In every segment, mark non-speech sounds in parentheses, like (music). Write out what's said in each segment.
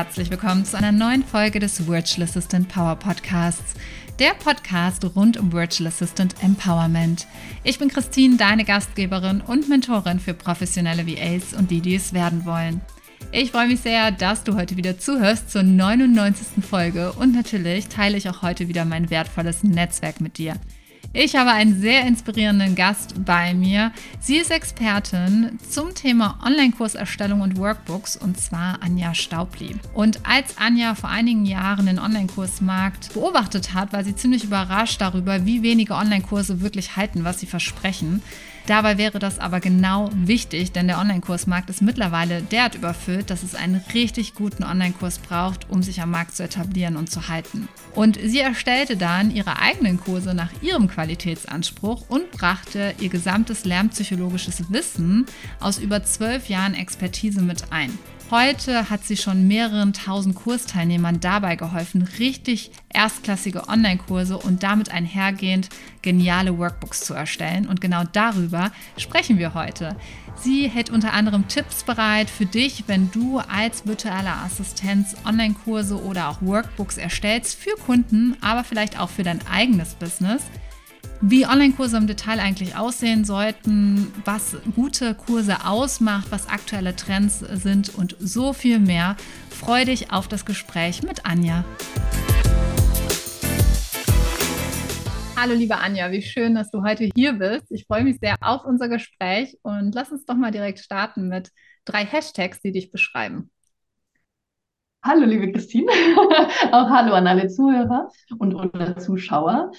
herzlich willkommen zu einer neuen Folge des Virtual Assistant Power Podcasts, der Podcast rund um Virtual Assistant Empowerment. Ich bin Christine, deine Gastgeberin und Mentorin für professionelle VAs und die, die es werden wollen. Ich freue mich sehr, dass du heute wieder zuhörst zur 99. Folge und natürlich teile ich auch heute wieder mein wertvolles Netzwerk mit dir. Ich habe einen sehr inspirierenden Gast bei mir. Sie ist Expertin zum Thema Online-Kurserstellung und Workbooks und zwar Anja Staubli. Und als Anja vor einigen Jahren den Online-Kursmarkt beobachtet hat, war sie ziemlich überrascht darüber, wie wenige Online-Kurse wirklich halten, was sie versprechen. Dabei wäre das aber genau wichtig, denn der Online-Kursmarkt ist mittlerweile derart überfüllt, dass es einen richtig guten Online-Kurs braucht, um sich am Markt zu etablieren und zu halten. Und sie erstellte dann ihre eigenen Kurse nach ihrem Qualitätsanspruch und brachte ihr gesamtes lernpsychologisches Wissen aus über zwölf Jahren Expertise mit ein. Heute hat sie schon mehreren tausend Kursteilnehmern dabei geholfen, richtig erstklassige Online-Kurse und damit einhergehend geniale Workbooks zu erstellen. Und genau darüber sprechen wir heute. Sie hält unter anderem Tipps bereit für dich, wenn du als virtuelle Assistenz Online-Kurse oder auch Workbooks erstellst für Kunden, aber vielleicht auch für dein eigenes Business wie Online-Kurse im Detail eigentlich aussehen sollten, was gute Kurse ausmacht, was aktuelle Trends sind und so viel mehr. Freue dich auf das Gespräch mit Anja. Hallo liebe Anja, wie schön, dass du heute hier bist. Ich freue mich sehr auf unser Gespräch und lass uns doch mal direkt starten mit drei Hashtags, die dich beschreiben. Hallo liebe Christine, (laughs) auch hallo an alle Zuhörer und oder Zuschauer.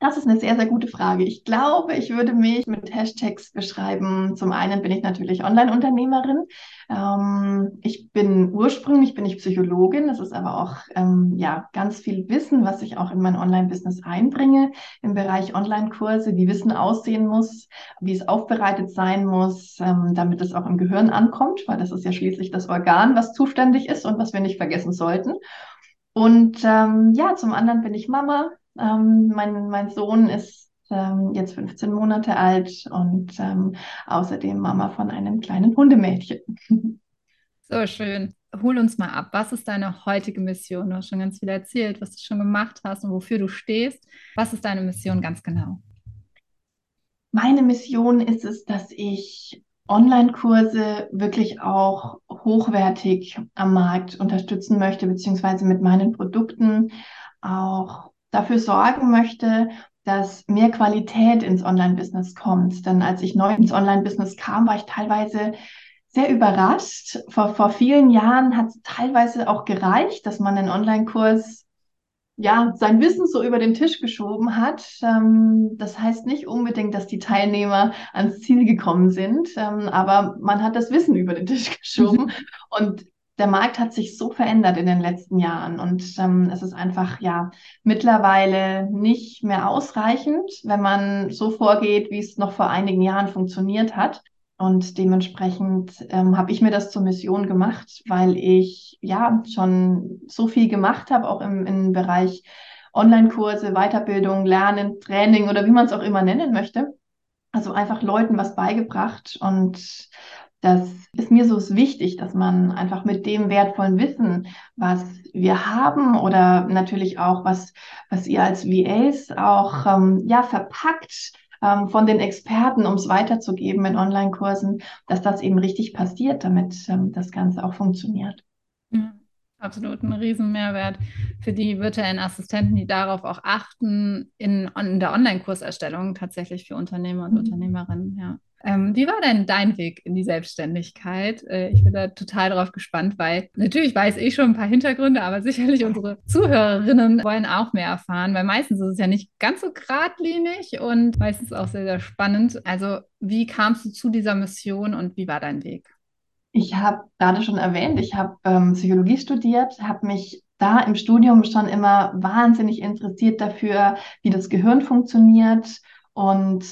Das ist eine sehr, sehr gute Frage. Ich glaube, ich würde mich mit Hashtags beschreiben. Zum einen bin ich natürlich Online-Unternehmerin. Ähm, ich bin ursprünglich bin ich Psychologin. Das ist aber auch ähm, ja ganz viel Wissen, was ich auch in mein Online-Business einbringe im Bereich Online-Kurse, wie Wissen aussehen muss, wie es aufbereitet sein muss, ähm, damit es auch im Gehirn ankommt, weil das ist ja schließlich das Organ, was zuständig ist und was wir nicht vergessen sollten. Und ähm, ja, zum anderen bin ich Mama, ähm, mein, mein Sohn ist ähm, jetzt 15 Monate alt und ähm, außerdem Mama von einem kleinen Hundemädchen. (laughs) So schön. Hol uns mal ab. Was ist deine heutige Mission? Du hast schon ganz viel erzählt, was du schon gemacht hast und wofür du stehst. Was ist deine Mission ganz genau? Meine Mission ist es, dass ich Online-Kurse wirklich auch hochwertig am Markt unterstützen möchte, beziehungsweise mit meinen Produkten auch dafür sorgen möchte, dass mehr Qualität ins Online-Business kommt. Denn als ich neu ins Online-Business kam, war ich teilweise sehr überrascht. Vor, vor vielen Jahren hat es teilweise auch gereicht, dass man einen Online-Kurs ja, sein Wissen so über den Tisch geschoben hat. Ähm, das heißt nicht unbedingt, dass die Teilnehmer ans Ziel gekommen sind, ähm, aber man hat das Wissen über den Tisch (laughs) geschoben. Und der Markt hat sich so verändert in den letzten Jahren und ähm, es ist einfach ja mittlerweile nicht mehr ausreichend, wenn man so vorgeht, wie es noch vor einigen Jahren funktioniert hat. Und dementsprechend ähm, habe ich mir das zur Mission gemacht, weil ich ja schon so viel gemacht habe, auch im, im Bereich Online-Kurse, Weiterbildung, Lernen, Training oder wie man es auch immer nennen möchte. Also einfach Leuten was beigebracht und das ist mir so wichtig, dass man einfach mit dem wertvollen Wissen, was wir haben oder natürlich auch was, was ihr als VAs auch ähm, ja verpackt ähm, von den Experten, um es weiterzugeben in Online-Kursen, dass das eben richtig passiert, damit ähm, das Ganze auch funktioniert. Ja, absolut ein Riesenmehrwert für die virtuellen Assistenten, die darauf auch achten in, in der Online-Kurserstellung tatsächlich für Unternehmer und mhm. Unternehmerinnen. Ja. Ähm, wie war denn dein Weg in die Selbstständigkeit? Äh, ich bin da total drauf gespannt, weil natürlich weiß ich schon ein paar Hintergründe, aber sicherlich unsere Zuhörerinnen wollen auch mehr erfahren, weil meistens ist es ja nicht ganz so geradlinig und meistens auch sehr, sehr spannend. Also, wie kamst du zu dieser Mission und wie war dein Weg? Ich habe gerade schon erwähnt, ich habe ähm, Psychologie studiert, habe mich da im Studium schon immer wahnsinnig interessiert dafür, wie das Gehirn funktioniert und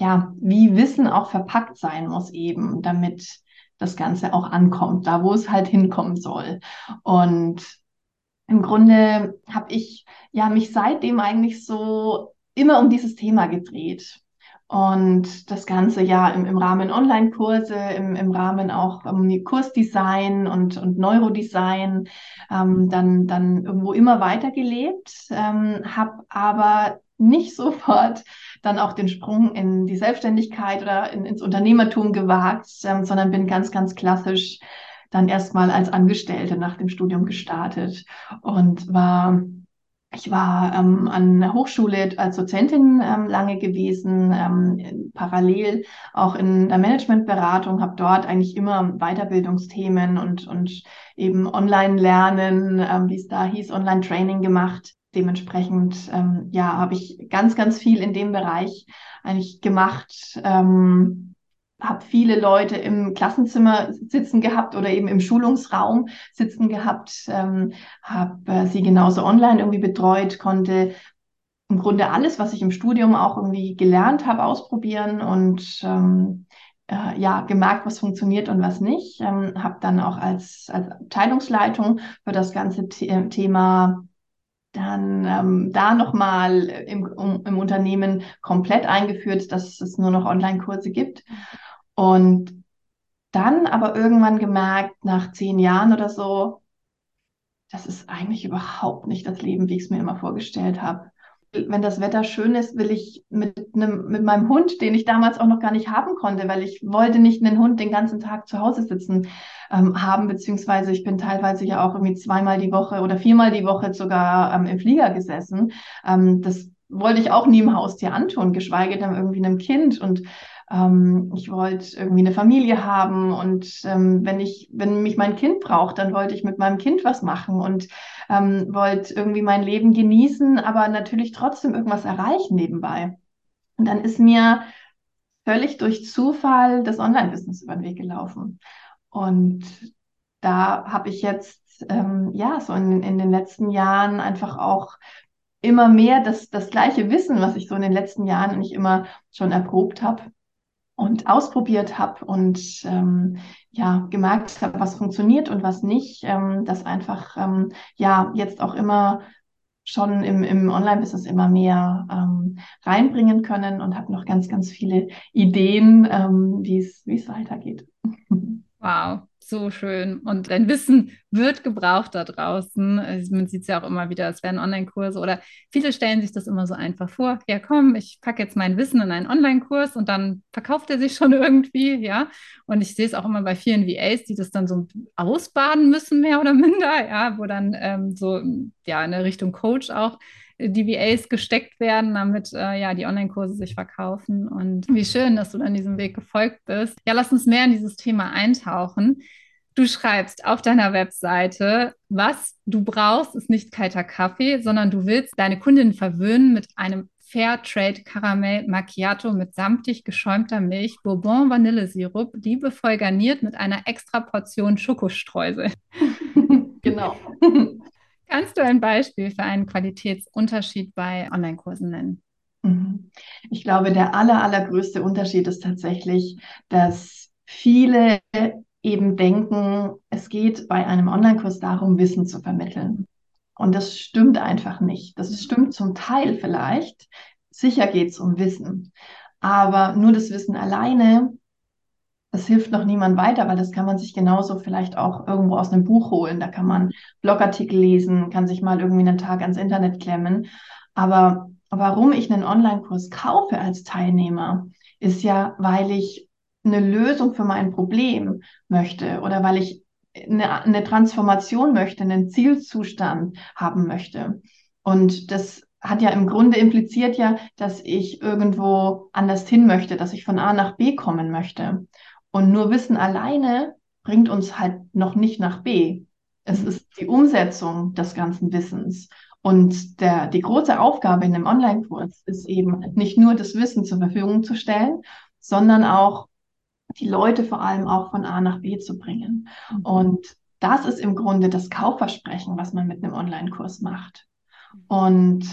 ja, wie Wissen auch verpackt sein muss eben, damit das Ganze auch ankommt, da wo es halt hinkommen soll. Und im Grunde habe ich ja mich seitdem eigentlich so immer um dieses Thema gedreht. Und das Ganze ja im, im Rahmen Online-Kurse, im, im Rahmen auch ähm, Kursdesign und, und Neurodesign, ähm, dann, dann irgendwo immer weitergelebt, ähm, habe aber nicht (laughs) sofort dann auch den Sprung in die Selbstständigkeit oder in, ins Unternehmertum gewagt, ähm, sondern bin ganz, ganz klassisch dann erstmal als Angestellte nach dem Studium gestartet und war ich war ähm, an der Hochschule als Dozentin ähm, lange gewesen, ähm, parallel auch in der Managementberatung, habe dort eigentlich immer Weiterbildungsthemen und, und eben Online-Lernen, ähm, wie es da hieß, Online-Training gemacht. Dementsprechend ähm, ja, habe ich ganz, ganz viel in dem Bereich eigentlich gemacht. Ähm, habe viele Leute im Klassenzimmer sitzen gehabt oder eben im Schulungsraum sitzen gehabt, ähm, habe äh, sie genauso online irgendwie betreut, konnte im Grunde alles, was ich im Studium auch irgendwie gelernt habe, ausprobieren und ähm, äh, ja gemerkt, was funktioniert und was nicht. Ähm, habe dann auch als, als Abteilungsleitung für das ganze The Thema dann ähm, da nochmal im, um, im Unternehmen komplett eingeführt, dass es nur noch Online-Kurse gibt. Und dann aber irgendwann gemerkt, nach zehn Jahren oder so, das ist eigentlich überhaupt nicht das Leben, wie ich es mir immer vorgestellt habe. Wenn das Wetter schön ist, will ich mit, einem, mit meinem Hund, den ich damals auch noch gar nicht haben konnte, weil ich wollte nicht einen Hund den ganzen Tag zu Hause sitzen ähm, haben, beziehungsweise ich bin teilweise ja auch irgendwie zweimal die Woche oder viermal die Woche sogar ähm, im Flieger gesessen. Ähm, das wollte ich auch nie im Haustier antun, geschweige denn irgendwie einem Kind. Und ähm, ich wollte irgendwie eine Familie haben und ähm, wenn ich, wenn mich mein Kind braucht, dann wollte ich mit meinem Kind was machen und ähm, wollte irgendwie mein Leben genießen, aber natürlich trotzdem irgendwas erreichen nebenbei. Und dann ist mir völlig durch Zufall das Online-Business über den Weg gelaufen. Und da habe ich jetzt, ähm, ja, so in, in den letzten Jahren einfach auch immer mehr das, das gleiche Wissen, was ich so in den letzten Jahren nicht immer schon erprobt habe, und ausprobiert habe und ähm, ja gemerkt habe, was funktioniert und was nicht, ähm, das einfach ähm, ja jetzt auch immer schon im, im Online-Business immer mehr ähm, reinbringen können und habe noch ganz, ganz viele Ideen, ähm, wie es weitergeht. (laughs) Wow, so schön. Und dein Wissen wird gebraucht da draußen. Also man sieht es ja auch immer wieder, es werden Online-Kurse oder viele stellen sich das immer so einfach vor. Ja, komm, ich packe jetzt mein Wissen in einen Online-Kurs und dann verkauft er sich (laughs) schon irgendwie, ja. Und ich sehe es auch immer bei vielen VAs, die das dann so ausbaden müssen, mehr oder minder, ja, wo dann ähm, so ja in der Richtung Coach auch die VAs gesteckt werden, damit äh, ja die Online-Kurse sich verkaufen. Und wie schön, dass du dann diesem Weg gefolgt bist. Ja, lass uns mehr in dieses Thema eintauchen. Du schreibst auf deiner Webseite, was du brauchst, ist nicht kalter Kaffee, sondern du willst deine Kundin verwöhnen mit einem Fairtrade Karamell Macchiato mit samtig geschäumter Milch, Bourbon Vanillesirup, liebevoll garniert mit einer extra Portion Schokostreusel. (laughs) genau. Kannst du ein Beispiel für einen Qualitätsunterschied bei Online-Kursen nennen? Mhm. Ich glaube, der aller, allergrößte Unterschied ist tatsächlich, dass viele eben denken, es geht bei einem Online-Kurs darum, Wissen zu vermitteln. Und das stimmt einfach nicht. Das stimmt zum Teil vielleicht. Sicher geht es um Wissen. Aber nur das Wissen alleine das hilft noch niemand weiter, weil das kann man sich genauso vielleicht auch irgendwo aus einem Buch holen. Da kann man Blogartikel lesen, kann sich mal irgendwie einen Tag ans Internet klemmen. Aber warum ich einen Online-Kurs kaufe als Teilnehmer, ist ja, weil ich eine Lösung für mein Problem möchte oder weil ich eine, eine Transformation möchte, einen Zielzustand haben möchte. Und das hat ja im Grunde impliziert ja, dass ich irgendwo anders hin möchte, dass ich von A nach B kommen möchte. Und nur Wissen alleine bringt uns halt noch nicht nach B. Es ist die Umsetzung des ganzen Wissens. Und der, die große Aufgabe in einem Online-Kurs ist eben nicht nur das Wissen zur Verfügung zu stellen, sondern auch die Leute vor allem auch von A nach B zu bringen. Mhm. Und das ist im Grunde das Kaufversprechen, was man mit einem Online-Kurs macht. Und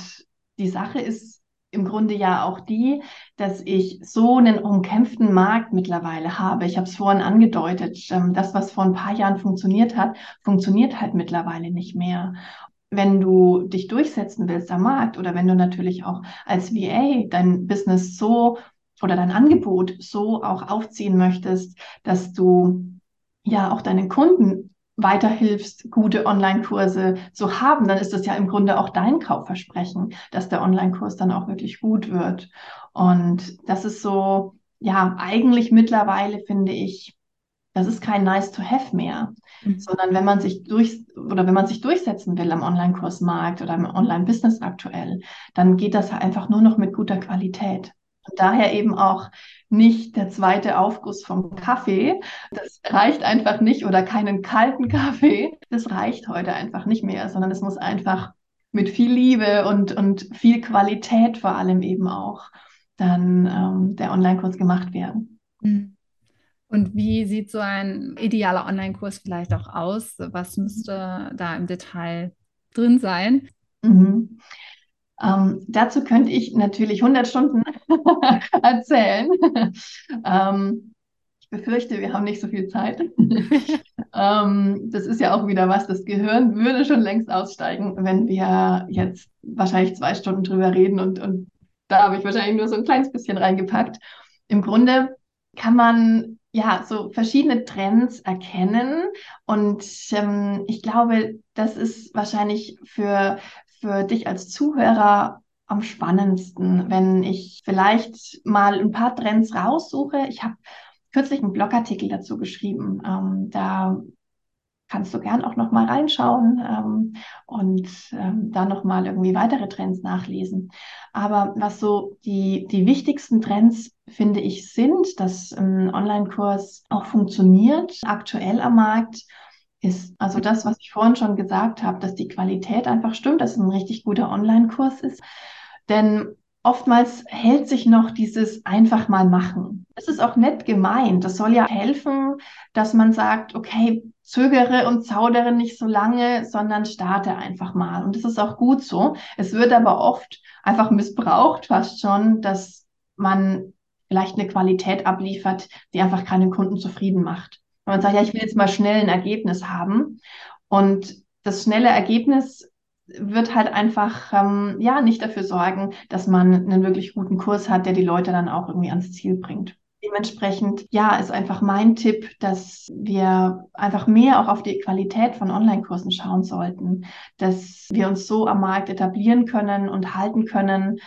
die Sache ist im Grunde ja auch die, dass ich so einen umkämpften Markt mittlerweile habe. Ich habe es vorhin angedeutet, ähm, das, was vor ein paar Jahren funktioniert hat, funktioniert halt mittlerweile nicht mehr. Wenn du dich durchsetzen willst am Markt oder wenn du natürlich auch als VA dein Business so oder dein Angebot so auch aufziehen möchtest, dass du ja auch deinen Kunden weiterhilfst, gute Online-Kurse zu haben, dann ist das ja im Grunde auch dein Kaufversprechen, dass der Online-Kurs dann auch wirklich gut wird. Und das ist so, ja, eigentlich mittlerweile finde ich, das ist kein nice to have mehr, mhm. sondern wenn man sich durch oder wenn man sich durchsetzen will am Online-Kursmarkt oder im Online-Business aktuell, dann geht das einfach nur noch mit guter Qualität. Und daher eben auch nicht der zweite Aufguss vom Kaffee. Das reicht einfach nicht oder keinen kalten (laughs) Kaffee. Das reicht heute einfach nicht mehr, sondern es muss einfach mit viel Liebe und, und viel Qualität vor allem eben auch dann ähm, der Online-Kurs gemacht werden. Mhm. Und wie sieht so ein idealer Online-Kurs vielleicht auch aus? Was müsste da im Detail drin sein? Mhm. Ähm, dazu könnte ich natürlich 100 Stunden (laughs) erzählen. ähm, ich befürchte, wir haben nicht so viel Zeit. (laughs) ähm, das ist ja auch wieder was, das Gehirn würde schon längst aussteigen, wenn wir jetzt wahrscheinlich zwei Stunden drüber reden und, und da habe ich wahrscheinlich nur so ein kleines bisschen reingepackt. Im Grunde kann man ja, so verschiedene Trends erkennen. Und ähm, ich glaube, das ist wahrscheinlich für, für dich als Zuhörer am spannendsten, wenn ich vielleicht mal ein paar Trends raussuche. Ich habe kürzlich einen Blogartikel dazu geschrieben. Ähm, da kannst du gern auch noch mal reinschauen ähm, und ähm, da noch mal irgendwie weitere Trends nachlesen. Aber was so die, die wichtigsten Trends, finde ich, sind, dass ein Online-Kurs auch funktioniert, aktuell am Markt, ist also das, was ich vorhin schon gesagt habe, dass die Qualität einfach stimmt, dass es ein richtig guter Online-Kurs ist. Denn oftmals hält sich noch dieses einfach mal machen. Es ist auch nett gemeint. Das soll ja helfen, dass man sagt, okay, zögere und zaudere nicht so lange, sondern starte einfach mal. Und das ist auch gut so. Es wird aber oft einfach missbraucht, fast schon, dass man vielleicht eine Qualität abliefert, die einfach keinen Kunden zufrieden macht. Wenn man sagt, ja, ich will jetzt mal schnell ein Ergebnis haben. Und das schnelle Ergebnis wird halt einfach ähm, ja nicht dafür sorgen, dass man einen wirklich guten Kurs hat, der die Leute dann auch irgendwie ans Ziel bringt. Dementsprechend, ja, ist einfach mein Tipp, dass wir einfach mehr auch auf die Qualität von Online-Kursen schauen sollten, dass wir uns so am Markt etablieren können und halten können,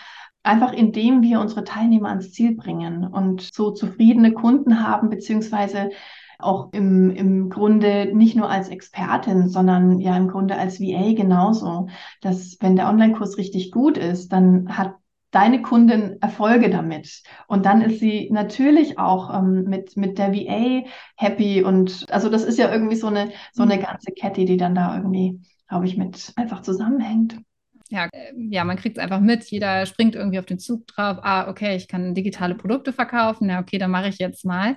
einfach indem wir unsere Teilnehmer ans Ziel bringen und so zufriedene Kunden haben, beziehungsweise auch im, im Grunde nicht nur als Expertin, sondern ja im Grunde als VA genauso, dass wenn der Online-Kurs richtig gut ist, dann hat deine Kundin Erfolge damit. Und dann ist sie natürlich auch ähm, mit, mit der VA happy. Und also das ist ja irgendwie so eine, so eine mhm. ganze Kette, die dann da irgendwie, glaube ich, mit einfach zusammenhängt. Ja, äh, ja, man kriegt es einfach mit. Jeder springt irgendwie auf den Zug drauf. Ah, okay, ich kann digitale Produkte verkaufen. Ja, okay, dann mache ich jetzt mal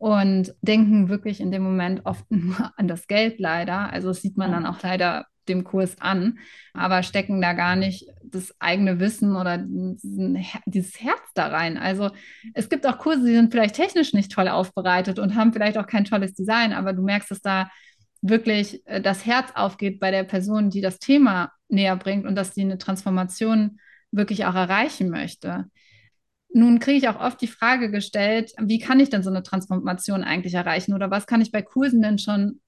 und denken wirklich in dem Moment oft (laughs) nur an das Geld leider. Also das sieht man dann auch leider dem Kurs an, aber stecken da gar nicht das eigene Wissen oder dieses Herz da rein. Also es gibt auch Kurse, die sind vielleicht technisch nicht toll aufbereitet und haben vielleicht auch kein tolles Design, aber du merkst, dass da wirklich äh, das Herz aufgeht bei der Person, die das Thema näher bringt und dass sie eine Transformation wirklich auch erreichen möchte. Nun kriege ich auch oft die Frage gestellt, wie kann ich denn so eine Transformation eigentlich erreichen oder was kann ich bei Kursen denn schon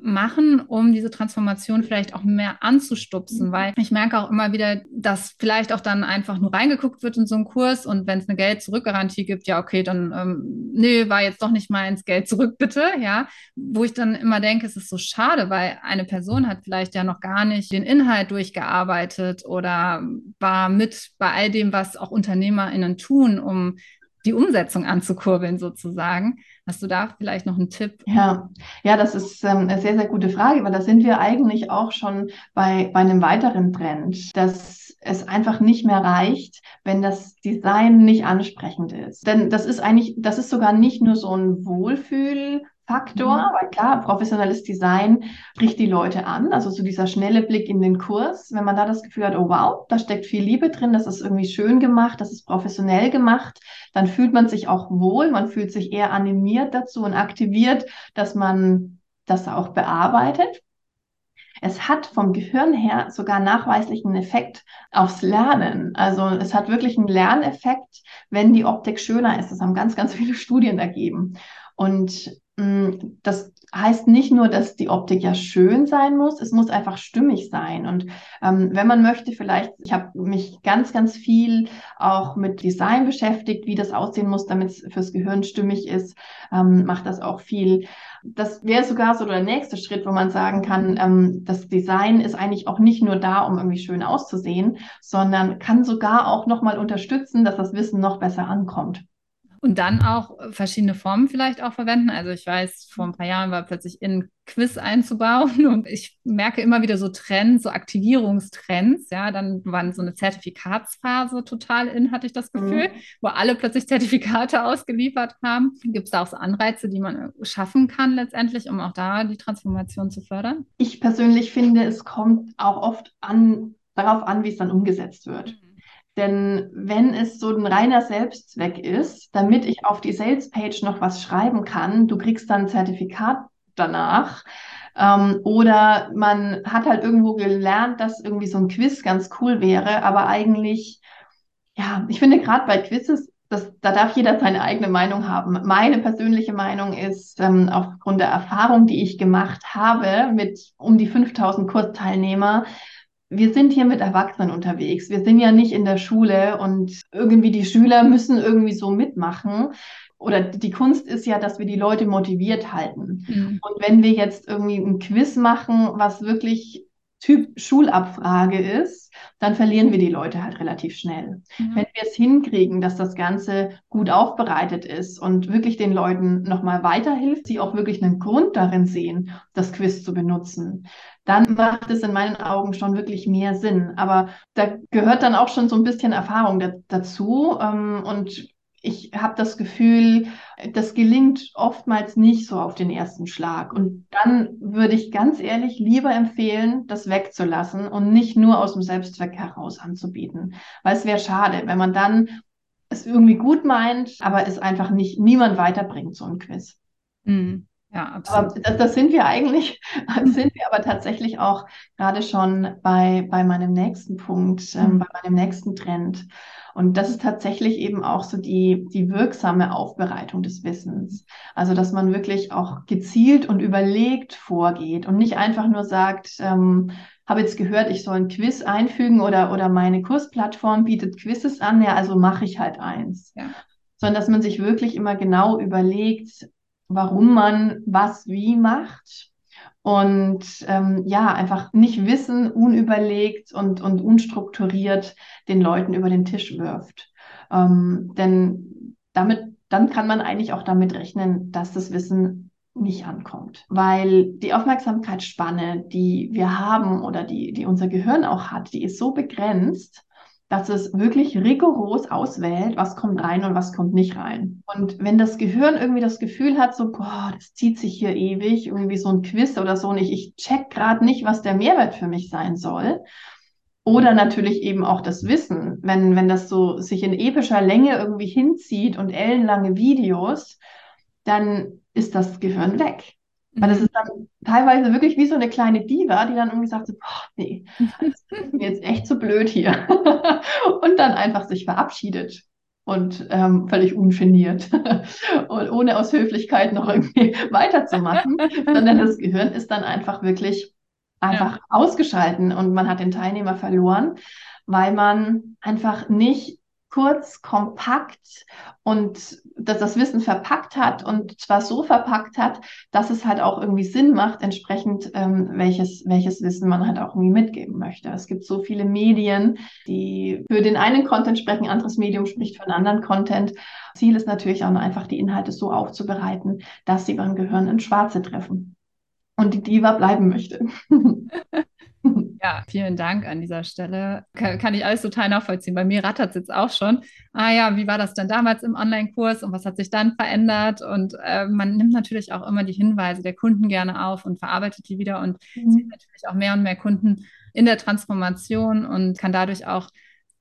machen, um diese Transformation vielleicht auch mehr anzustupsen, mhm. weil ich merke auch immer wieder, dass vielleicht auch dann einfach nur reingeguckt wird in so einen Kurs und wenn es eine Geld-Zurück-Garantie gibt, ja, okay, dann, ähm, nee, war jetzt doch nicht mal ins Geld zurück, bitte, ja, wo ich dann immer denke, es ist so schade, weil eine Person hat vielleicht ja noch gar nicht den Inhalt durchgearbeitet oder war mit bei all dem, was auch UnternehmerInnen tun, um die Umsetzung anzukurbeln sozusagen. Hast du da vielleicht noch einen Tipp? Ja, ja, das ist ähm, eine sehr, sehr gute Frage, weil da sind wir eigentlich auch schon bei, bei einem weiteren Trend, dass es einfach nicht mehr reicht, wenn das Design nicht ansprechend ist. Denn das ist eigentlich, das ist sogar nicht nur so ein Wohlfühl Faktor, mhm. weil klar, professionelles Design spricht die Leute an. Also so dieser schnelle Blick in den Kurs, wenn man da das Gefühl hat, oh wow, da steckt viel Liebe drin, das ist irgendwie schön gemacht, das ist professionell gemacht, dann fühlt man sich auch wohl, man fühlt sich eher animiert dazu und aktiviert, dass man das auch bearbeitet. es hat vom Gehirn her sogar nachweislich einen Effekt aufs Lernen. Also es hat wirklich einen Lerneffekt, wenn die Optik schöner ist. Das haben ganz, ganz viele Studien ergeben. Und das heißt nicht nur, dass die Optik ja schön sein muss, es muss einfach stimmig sein. Und ähm, wenn man möchte, vielleicht, ich habe mich ganz, ganz viel auch mit Design beschäftigt, wie das aussehen muss, damit es fürs Gehirn stimmig ist, ähm, macht das auch viel. Das wäre sogar so der nächste Schritt, wo man sagen kann, ähm, das Design ist eigentlich auch nicht nur da, um irgendwie schön auszusehen, sondern kann sogar auch nochmal unterstützen, dass das Wissen noch besser ankommt. Und dann auch verschiedene Formen vielleicht auch verwenden. Also ich weiß, vor ein paar Jahren war plötzlich in Quiz einzubauen und ich merke immer wieder so Trends, so Aktivierungstrends. Ja, dann waren so eine Zertifikatsphase total in, hatte ich das Gefühl, mhm. wo alle plötzlich Zertifikate (laughs) ausgeliefert haben. Gibt es da auch so Anreize, die man äh, schaffen kann letztendlich, um auch da die Transformation zu fördern? Ich persönlich finde, es kommt auch oft an, darauf an, wie es dann umgesetzt wird. Mhm. Denn wenn es so ein reiner Selbstzweck ist, damit ich auf die Salespage noch was schreiben kann, du kriegst dann ein Zertifikat danach. Ähm, oder man hat halt irgendwo gelernt, dass irgendwie so ein Quiz ganz cool wäre, aber eigentlich, ja, ich finde gerade bei Quizzes, das, da darf jeder seine eigene Meinung haben. Meine persönliche Meinung ist, ähm, aufgrund der Erfahrung, die ich gemacht habe mit um die 5000 Kursteilnehmer, wir sind hier mit Erwachsenen unterwegs. Wir sind ja nicht in der Schule und irgendwie die Schüler müssen irgendwie so mitmachen. Oder die Kunst ist ja, dass wir die Leute motiviert halten. Mhm. Und wenn wir jetzt irgendwie ein Quiz machen, was wirklich Typ Schulabfrage ist, dann verlieren wir die Leute halt relativ schnell. Mhm. Wenn wir es hinkriegen, dass das Ganze gut aufbereitet ist und wirklich den Leuten nochmal weiterhilft, sie auch wirklich einen Grund darin sehen, das Quiz zu benutzen, dann macht es in meinen Augen schon wirklich mehr Sinn. Aber da gehört dann auch schon so ein bisschen Erfahrung da dazu. Ähm, und ich habe das Gefühl, das gelingt oftmals nicht so auf den ersten Schlag. Und dann würde ich ganz ehrlich lieber empfehlen, das wegzulassen und nicht nur aus dem Selbstzweck heraus anzubieten. Weil es wäre schade, wenn man dann es irgendwie gut meint, aber es einfach nicht niemand weiterbringt, so ein Quiz. Mhm. Ja, absolut. Aber das, das, sind wir eigentlich, (laughs) sind wir aber tatsächlich auch gerade schon bei, bei meinem nächsten Punkt, ähm, mhm. bei meinem nächsten Trend. Und das ist tatsächlich eben auch so die, die wirksame Aufbereitung des Wissens. Also, dass man wirklich auch gezielt und überlegt vorgeht und nicht einfach nur sagt, ähm, habe jetzt gehört, ich soll ein Quiz einfügen oder, oder meine Kursplattform bietet Quizzes an, ja, also mache ich halt eins. Ja. Sondern dass man sich wirklich immer genau überlegt, warum man was wie macht und ähm, ja, einfach nicht wissen, unüberlegt und, und unstrukturiert den Leuten über den Tisch wirft. Ähm, denn damit, dann kann man eigentlich auch damit rechnen, dass das Wissen nicht ankommt. Weil die Aufmerksamkeitsspanne, die wir haben oder die, die unser Gehirn auch hat, die ist so begrenzt, dass es wirklich rigoros auswählt, was kommt rein und was kommt nicht rein. Und wenn das Gehirn irgendwie das Gefühl hat, so, boah, das zieht sich hier ewig, irgendwie so ein Quiz oder so, und ich, ich check gerade nicht, was der Mehrwert für mich sein soll. Oder natürlich eben auch das Wissen, wenn, wenn das so sich in epischer Länge irgendwie hinzieht und ellenlange Videos, dann ist das Gehirn weg. Weil das mhm. ist dann teilweise wirklich wie so eine kleine Diva, die dann irgendwie sagt, so, boah, nee, das ist mir jetzt echt zu blöd hier. (laughs) und dann einfach sich verabschiedet und ähm, völlig ungeniert (laughs) und ohne aus Höflichkeit noch irgendwie (laughs) weiterzumachen, sondern das Gehirn ist dann einfach wirklich einfach ja. ausgeschalten und man hat den Teilnehmer verloren, weil man einfach nicht kurz, kompakt und dass das Wissen verpackt hat und zwar so verpackt hat, dass es halt auch irgendwie Sinn macht, entsprechend ähm, welches, welches Wissen man halt auch irgendwie mitgeben möchte. Es gibt so viele Medien, die für den einen Content sprechen, anderes Medium spricht für einen anderen Content. Ziel ist natürlich auch einfach, die Inhalte so aufzubereiten, dass sie beim Gehirn ins Schwarze treffen und die Diva bleiben möchte. (laughs) (laughs) Ja, vielen Dank an dieser Stelle. Kann, kann ich alles total nachvollziehen. Bei mir rattert es jetzt auch schon. Ah ja, wie war das denn damals im Online-Kurs und was hat sich dann verändert? Und äh, man nimmt natürlich auch immer die Hinweise der Kunden gerne auf und verarbeitet die wieder und mhm. sieht natürlich auch mehr und mehr Kunden in der Transformation und kann dadurch auch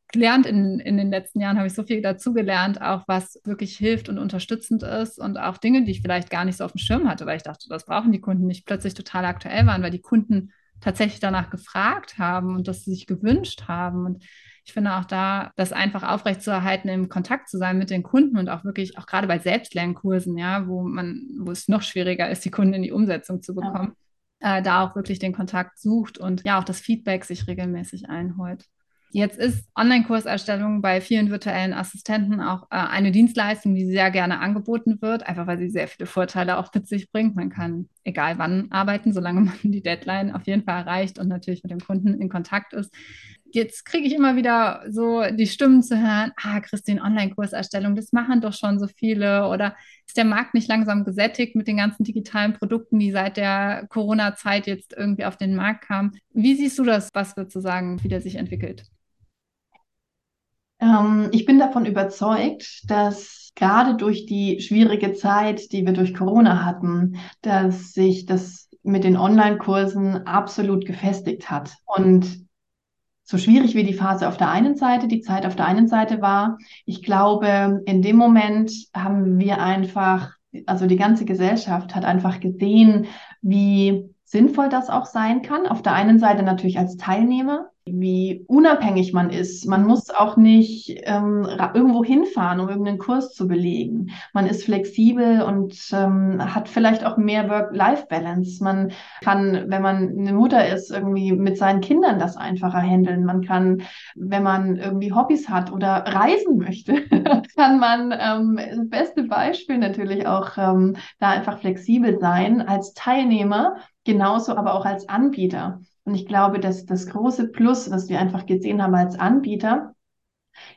gelernt in, in den letzten Jahren, habe ich so viel dazu gelernt, auch was wirklich hilft und unterstützend ist und auch Dinge, die ich vielleicht gar nicht so auf dem Schirm hatte, weil ich dachte, das brauchen die Kunden nicht, plötzlich total aktuell waren, weil die Kunden tatsächlich danach gefragt haben und das sie sich gewünscht haben. Und ich finde auch da, das einfach aufrechtzuerhalten, im Kontakt zu sein mit den Kunden und auch wirklich, auch gerade bei Selbstlernkursen, ja, wo man, wo es noch schwieriger ist, die Kunden in die Umsetzung zu bekommen, ja. äh, da auch wirklich den Kontakt sucht und ja auch das Feedback sich regelmäßig einholt. Jetzt ist Online-Kurserstellung bei vielen virtuellen Assistenten auch äh, eine Dienstleistung, die sehr gerne angeboten wird, einfach weil sie sehr viele Vorteile auch mit sich bringt. Man kann egal wann arbeiten, solange man die Deadline auf jeden Fall erreicht und natürlich mit dem Kunden in Kontakt ist. Jetzt kriege ich immer wieder so die Stimmen zu hören, ah, Christine, Online-Kurserstellung, das machen doch schon so viele oder ist der Markt nicht langsam gesättigt mit den ganzen digitalen Produkten, die seit der Corona-Zeit jetzt irgendwie auf den Markt kamen? Wie siehst du das? Was würdest du sagen, wie der sich entwickelt? Ähm, ich bin davon überzeugt, dass gerade durch die schwierige Zeit, die wir durch Corona hatten, dass sich das mit den Online-Kursen absolut gefestigt hat. Und so schwierig wie die Phase auf der einen Seite, die Zeit auf der einen Seite war, ich glaube, in dem Moment haben wir einfach, also die ganze Gesellschaft hat einfach gesehen, wie sinnvoll das auch sein kann. Auf der einen Seite natürlich als Teilnehmer, wie unabhängig man ist. Man muss auch nicht ähm, irgendwo hinfahren, um irgendeinen Kurs zu belegen. Man ist flexibel und ähm, hat vielleicht auch mehr Work-Life-Balance. Man kann, wenn man eine Mutter ist, irgendwie mit seinen Kindern das einfacher handeln. Man kann, wenn man irgendwie Hobbys hat oder reisen möchte, (laughs) kann man ähm, das beste Beispiel natürlich auch ähm, da einfach flexibel sein als Teilnehmer genauso aber auch als Anbieter. Und ich glaube, dass das große Plus, was wir einfach gesehen haben als Anbieter,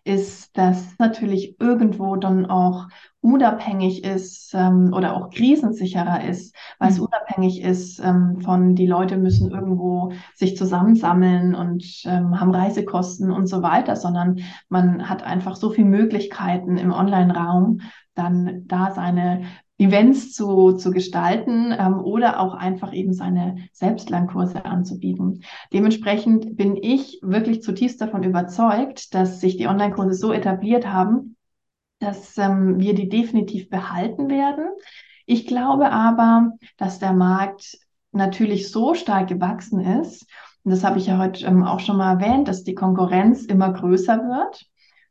ist, dass natürlich irgendwo dann auch unabhängig ist ähm, oder auch krisensicherer ist, weil mhm. es unabhängig ist ähm, von, die Leute müssen irgendwo sich zusammensammeln und ähm, haben Reisekosten und so weiter, sondern man hat einfach so viele Möglichkeiten im Online-Raum, dann da seine Events zu, zu gestalten ähm, oder auch einfach eben seine Selbstlernkurse anzubieten. Dementsprechend bin ich wirklich zutiefst davon überzeugt, dass sich die Online-Kurse so etabliert haben, dass ähm, wir die definitiv behalten werden. Ich glaube aber, dass der Markt natürlich so stark gewachsen ist, und das habe ich ja heute ähm, auch schon mal erwähnt, dass die Konkurrenz immer größer wird,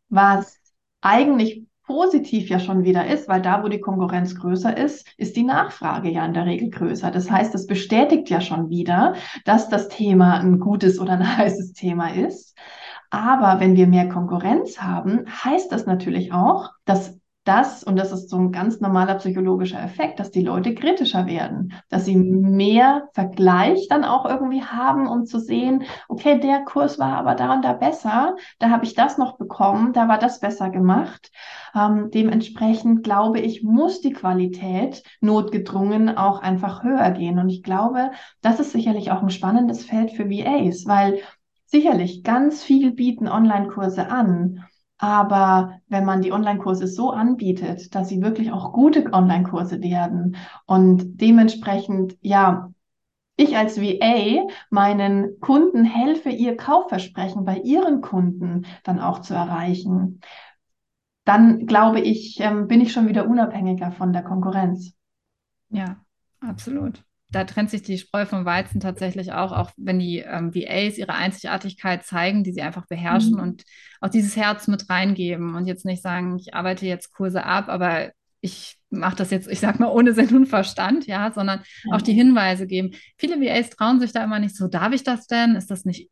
was eigentlich positiv ja schon wieder ist, weil da, wo die Konkurrenz größer ist, ist die Nachfrage ja in der Regel größer. Das heißt, das bestätigt ja schon wieder, dass das Thema ein gutes oder ein (laughs) heißes Thema ist. Aber wenn wir mehr Konkurrenz haben, heißt das natürlich auch, dass das, und das ist so ein ganz normaler psychologischer Effekt, dass die Leute kritischer werden, dass sie mehr Vergleich dann auch irgendwie haben, um zu sehen, okay, der Kurs war aber da und da besser, da habe ich das noch bekommen, da war das besser gemacht. Ähm, dementsprechend glaube ich, muss die Qualität notgedrungen auch einfach höher gehen. Und ich glaube, das ist sicherlich auch ein spannendes Feld für VAs, weil sicherlich ganz viel bieten Online-Kurse an. Aber wenn man die Online-Kurse so anbietet, dass sie wirklich auch gute Online-Kurse werden und dementsprechend, ja, ich als VA meinen Kunden helfe, ihr Kaufversprechen bei ihren Kunden dann auch zu erreichen, dann glaube ich, ähm, bin ich schon wieder unabhängiger von der Konkurrenz. Ja, absolut da trennt sich die Spreu vom Weizen tatsächlich auch, auch wenn die ähm, VAs ihre Einzigartigkeit zeigen, die sie einfach beherrschen mhm. und auch dieses Herz mit reingeben und jetzt nicht sagen, ich arbeite jetzt Kurse ab, aber ich mache das jetzt, ich sag mal, ohne Sinn und Verstand, ja, sondern mhm. auch die Hinweise geben. Viele VAs trauen sich da immer nicht so, darf ich das denn? Ist das nicht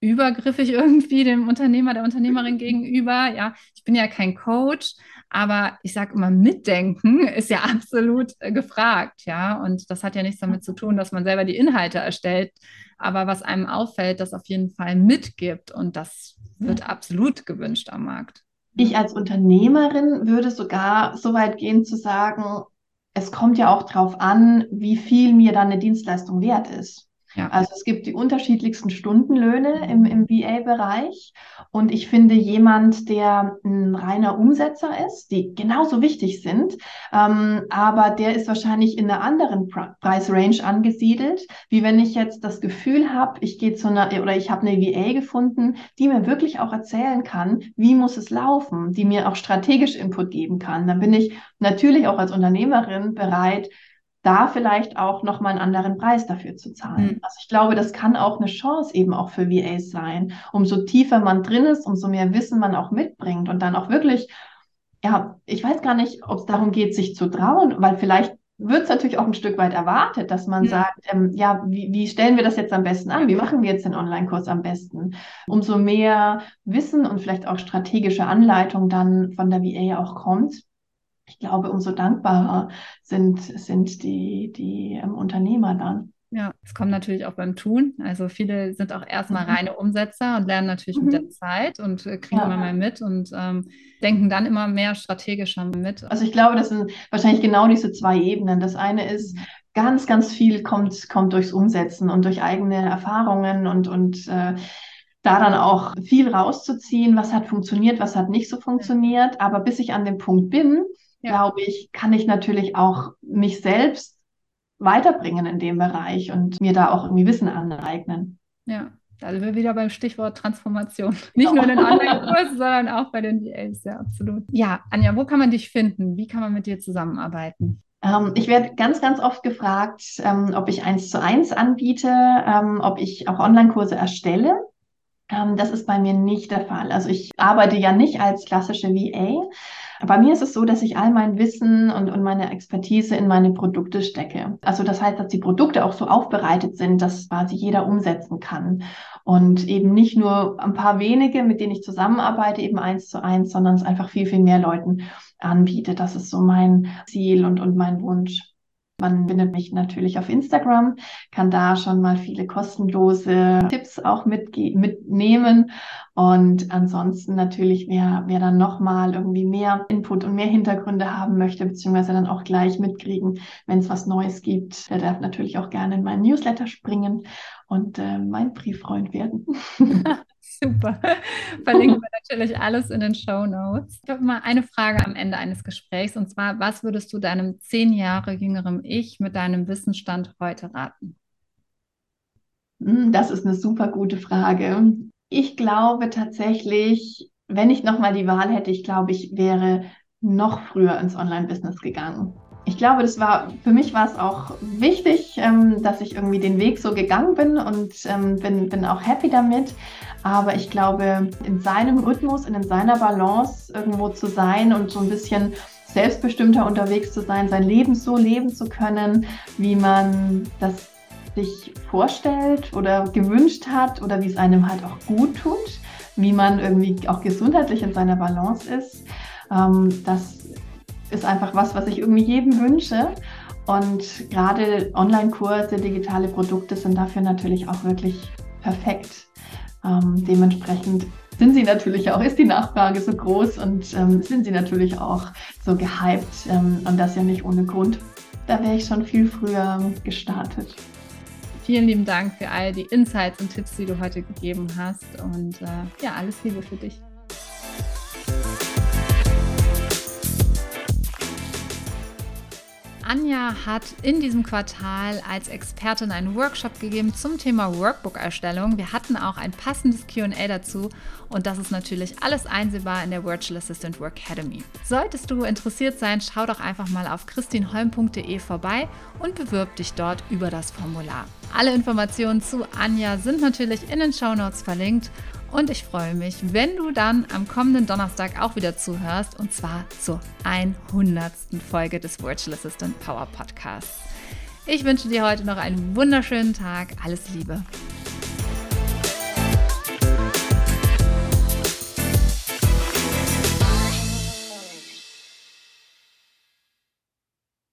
übergriffig irgendwie dem Unternehmer, der Unternehmerin gegenüber? Ja, ich bin ja kein Coach, aber ich sage immer, mitdenken ist ja (laughs) absolut äh, gefragt, ja. Und das hat ja nichts damit zu tun, dass man selber die Inhalte erstellt, aber was einem auffällt, das auf jeden Fall mitgibt. Und das wird absolut gewünscht am Markt. Ich als Unternehmerin würde sogar so weit gehen zu sagen, es kommt ja auch darauf an, wie viel mir dann eine Dienstleistung wert ist. Ja. Also es gibt die unterschiedlichsten Stundenlöhne im, im VA-Bereich. Und ich finde, jemand, der ein reiner Umsetzer ist, die genauso wichtig sind, ähm, aber der ist wahrscheinlich in einer anderen Preisrange angesiedelt, wie wenn ich jetzt das Gefühl habe, ich gehe zu einer oder ich habe eine VA gefunden, die mir wirklich auch erzählen kann, wie muss es laufen, die mir auch strategisch Input geben kann. Dann bin ich natürlich auch als Unternehmerin bereit, da vielleicht auch nochmal einen anderen Preis dafür zu zahlen. Mhm. Also ich glaube, das kann auch eine Chance eben auch für VAs sein. Umso tiefer man drin ist, umso mehr Wissen man auch mitbringt und dann auch wirklich, ja, ich weiß gar nicht, ob es darum geht, sich zu trauen, weil vielleicht wird es natürlich auch ein Stück weit erwartet, dass man ja. sagt, ähm, ja, wie, wie stellen wir das jetzt am besten an? Wie machen wir jetzt den Online-Kurs am besten? Umso mehr Wissen und vielleicht auch strategische Anleitung dann von der VA auch kommt, ich glaube, umso dankbarer sind, sind die, die ähm, Unternehmer dann. Ja, es kommt natürlich auch beim Tun. Also viele sind auch erstmal mhm. reine Umsetzer und lernen natürlich mhm. mit der Zeit und äh, kriegen ja. immer mehr mit und ähm, denken dann immer mehr strategischer mit. Also ich glaube, das sind wahrscheinlich genau diese zwei Ebenen. Das eine ist, mhm. ganz, ganz viel kommt, kommt durchs Umsetzen und durch eigene Erfahrungen und, und äh, da dann auch viel rauszuziehen, was hat funktioniert, was hat nicht so funktioniert. Aber bis ich an dem Punkt bin, ja. glaube ich, kann ich natürlich auch mich selbst weiterbringen in dem Bereich und mir da auch irgendwie Wissen aneignen. Ja, da sind wir wieder beim Stichwort Transformation. Nicht nur in den Online-Kursen, sondern auch bei den VAs, ja, absolut. Ja, Anja, wo kann man dich finden? Wie kann man mit dir zusammenarbeiten? Ähm, ich werde ganz, ganz oft gefragt, ähm, ob ich eins zu eins anbiete, ähm, ob ich auch Online-Kurse erstelle. Ähm, das ist bei mir nicht der Fall. Also ich arbeite ja nicht als klassische VA, bei mir ist es so, dass ich all mein Wissen und, und meine Expertise in meine Produkte stecke. Also das heißt, dass die Produkte auch so aufbereitet sind, dass quasi jeder umsetzen kann. Und eben nicht nur ein paar wenige, mit denen ich zusammenarbeite, eben eins zu eins, sondern es einfach viel, viel mehr Leuten anbiete. Das ist so mein Ziel und, und mein Wunsch. Man findet mich natürlich auf Instagram, kann da schon mal viele kostenlose Tipps auch mitnehmen. Und ansonsten natürlich, wer, wer dann nochmal irgendwie mehr Input und mehr Hintergründe haben möchte, beziehungsweise dann auch gleich mitkriegen, wenn es was Neues gibt, der darf natürlich auch gerne in meinen Newsletter springen und äh, mein Brieffreund werden. (laughs) Super. (laughs) Verlinken wir natürlich alles in den Show Notes. Ich habe mal eine Frage am Ende eines Gesprächs und zwar: Was würdest du deinem zehn Jahre jüngeren Ich mit deinem Wissensstand heute raten? Hm, das ist eine super gute Frage. Ich glaube tatsächlich, wenn ich nochmal die Wahl hätte, ich glaube, ich wäre noch früher ins Online-Business gegangen ich glaube, das war für mich war es auch wichtig, ähm, dass ich irgendwie den Weg so gegangen bin und ähm, bin, bin auch happy damit. Aber ich glaube, in seinem Rhythmus, in seiner Balance irgendwo zu sein und so ein bisschen selbstbestimmter unterwegs zu sein, sein Leben so leben zu können, wie man das sich vorstellt oder gewünscht hat oder wie es einem halt auch gut tut, wie man irgendwie auch gesundheitlich in seiner Balance ist. Ähm, das ist einfach was, was ich irgendwie jedem wünsche. Und gerade Online-Kurse, digitale Produkte sind dafür natürlich auch wirklich perfekt. Ähm, dementsprechend sind sie natürlich auch, ist die Nachfrage so groß und ähm, sind sie natürlich auch so gehypt ähm, und das ja nicht ohne Grund. Da wäre ich schon viel früher gestartet. Vielen lieben Dank für all die Insights und Tipps, die du heute gegeben hast und äh, ja, alles Liebe für dich. Anja hat in diesem Quartal als Expertin einen Workshop gegeben zum Thema Workbook-Erstellung. Wir hatten auch ein passendes QA dazu und das ist natürlich alles einsehbar in der Virtual Assistant Work Academy. Solltest du interessiert sein, schau doch einfach mal auf christinholm.de vorbei und bewirb dich dort über das Formular. Alle Informationen zu Anja sind natürlich in den Show Notes verlinkt und ich freue mich, wenn du dann am kommenden Donnerstag auch wieder zuhörst und zwar zur 100. Folge des Virtual Assistant Power Podcasts. Ich wünsche dir heute noch einen wunderschönen Tag. Alles Liebe.